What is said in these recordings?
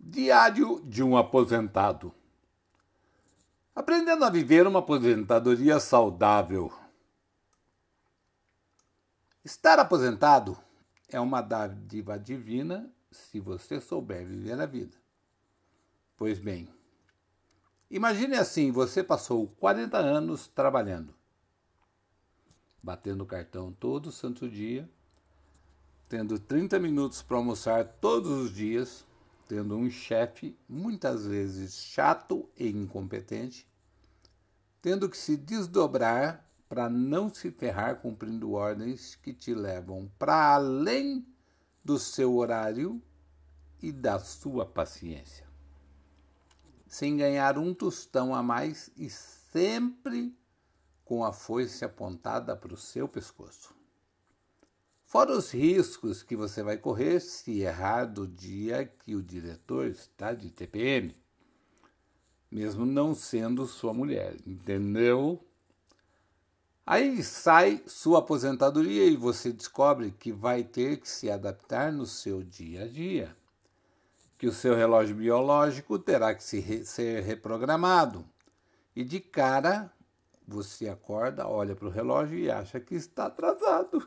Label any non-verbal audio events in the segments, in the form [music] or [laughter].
Diário de um aposentado. Aprendendo a viver uma aposentadoria saudável. Estar aposentado é uma dádiva divina se você souber viver a vida. Pois bem, imagine assim: você passou 40 anos trabalhando, batendo cartão todo santo dia, tendo 30 minutos para almoçar todos os dias tendo um chefe muitas vezes chato e incompetente, tendo que se desdobrar para não se ferrar cumprindo ordens que te levam para além do seu horário e da sua paciência. Sem ganhar um tostão a mais e sempre com a foice apontada para o seu pescoço. Fora os riscos que você vai correr se errar do dia que o diretor está de TPM, mesmo não sendo sua mulher, entendeu? Aí sai sua aposentadoria e você descobre que vai ter que se adaptar no seu dia a dia, que o seu relógio biológico terá que se re ser reprogramado. E de cara você acorda, olha para o relógio e acha que está atrasado.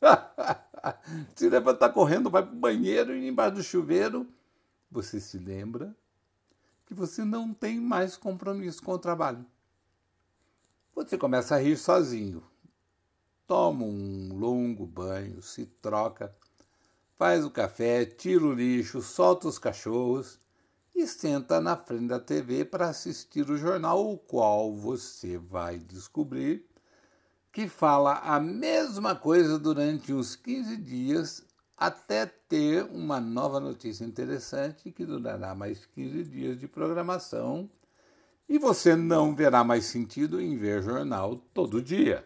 [laughs] se levanta tá correndo, vai para o banheiro e embaixo do chuveiro, você se lembra que você não tem mais compromisso com o trabalho. Você começa a rir sozinho. Toma um longo banho, se troca, faz o café, tira o lixo, solta os cachorros e senta na frente da TV para assistir o jornal, o qual você vai descobrir que fala a mesma coisa durante uns 15 dias até ter uma nova notícia interessante que durará mais 15 dias de programação e você não verá mais sentido em ver jornal todo dia.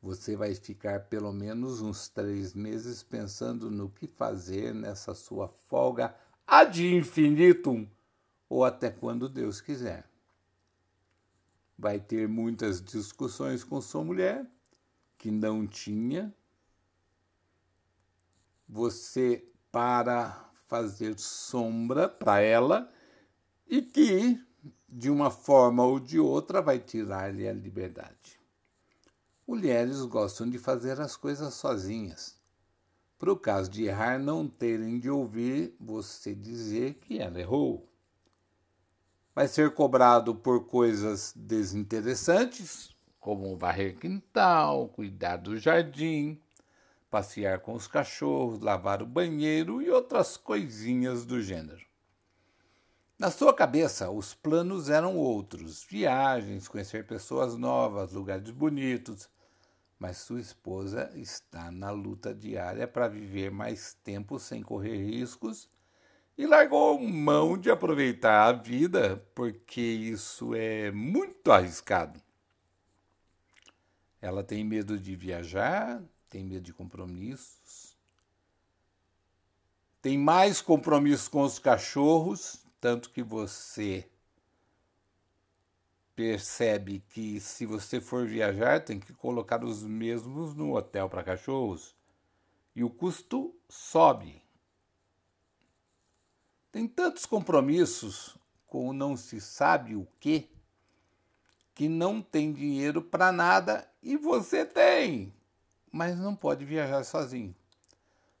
Você vai ficar pelo menos uns três meses pensando no que fazer nessa sua folga ad infinitum ou até quando Deus quiser vai ter muitas discussões com sua mulher, que não tinha. Você para fazer sombra para ela e que, de uma forma ou de outra, vai tirar-lhe a liberdade. Mulheres gostam de fazer as coisas sozinhas. Para o caso de errar, não terem de ouvir você dizer que ela errou vai ser cobrado por coisas desinteressantes, como varrer quintal, cuidar do jardim, passear com os cachorros, lavar o banheiro e outras coisinhas do gênero. Na sua cabeça, os planos eram outros: viagens, conhecer pessoas novas, lugares bonitos. Mas sua esposa está na luta diária para viver mais tempo sem correr riscos e largou mão de aproveitar a vida, porque isso é muito arriscado. Ela tem medo de viajar, tem medo de compromissos, tem mais compromissos com os cachorros, tanto que você percebe que se você for viajar, tem que colocar os mesmos no hotel para cachorros e o custo sobe. Tem tantos compromissos com não se sabe o quê, que não tem dinheiro para nada e você tem, mas não pode viajar sozinho.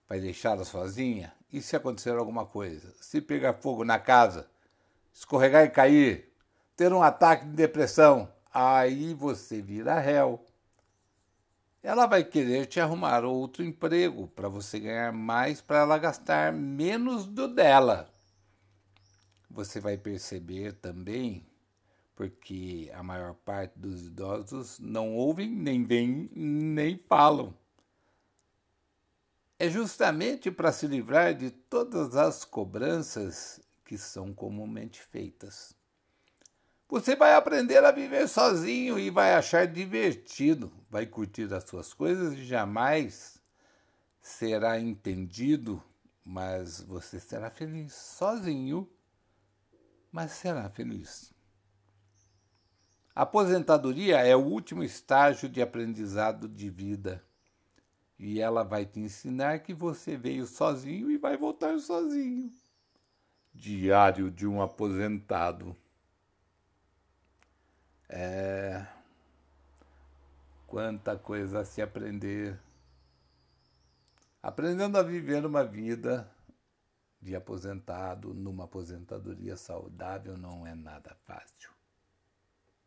Vai deixá-la sozinha? E se acontecer alguma coisa? Se pegar fogo na casa, escorregar e cair, ter um ataque de depressão, aí você vira réu. Ela vai querer te arrumar outro emprego para você ganhar mais para ela gastar menos do dela você vai perceber também, porque a maior parte dos idosos não ouvem, nem veem, nem falam. É justamente para se livrar de todas as cobranças que são comumente feitas. Você vai aprender a viver sozinho e vai achar divertido, vai curtir as suas coisas e jamais será entendido, mas você será feliz sozinho mas será feliz. A aposentadoria é o último estágio de aprendizado de vida. E ela vai te ensinar que você veio sozinho e vai voltar sozinho. Diário de um aposentado. É. Quanta coisa a se aprender. Aprendendo a viver uma vida de aposentado numa aposentadoria saudável não é nada fácil.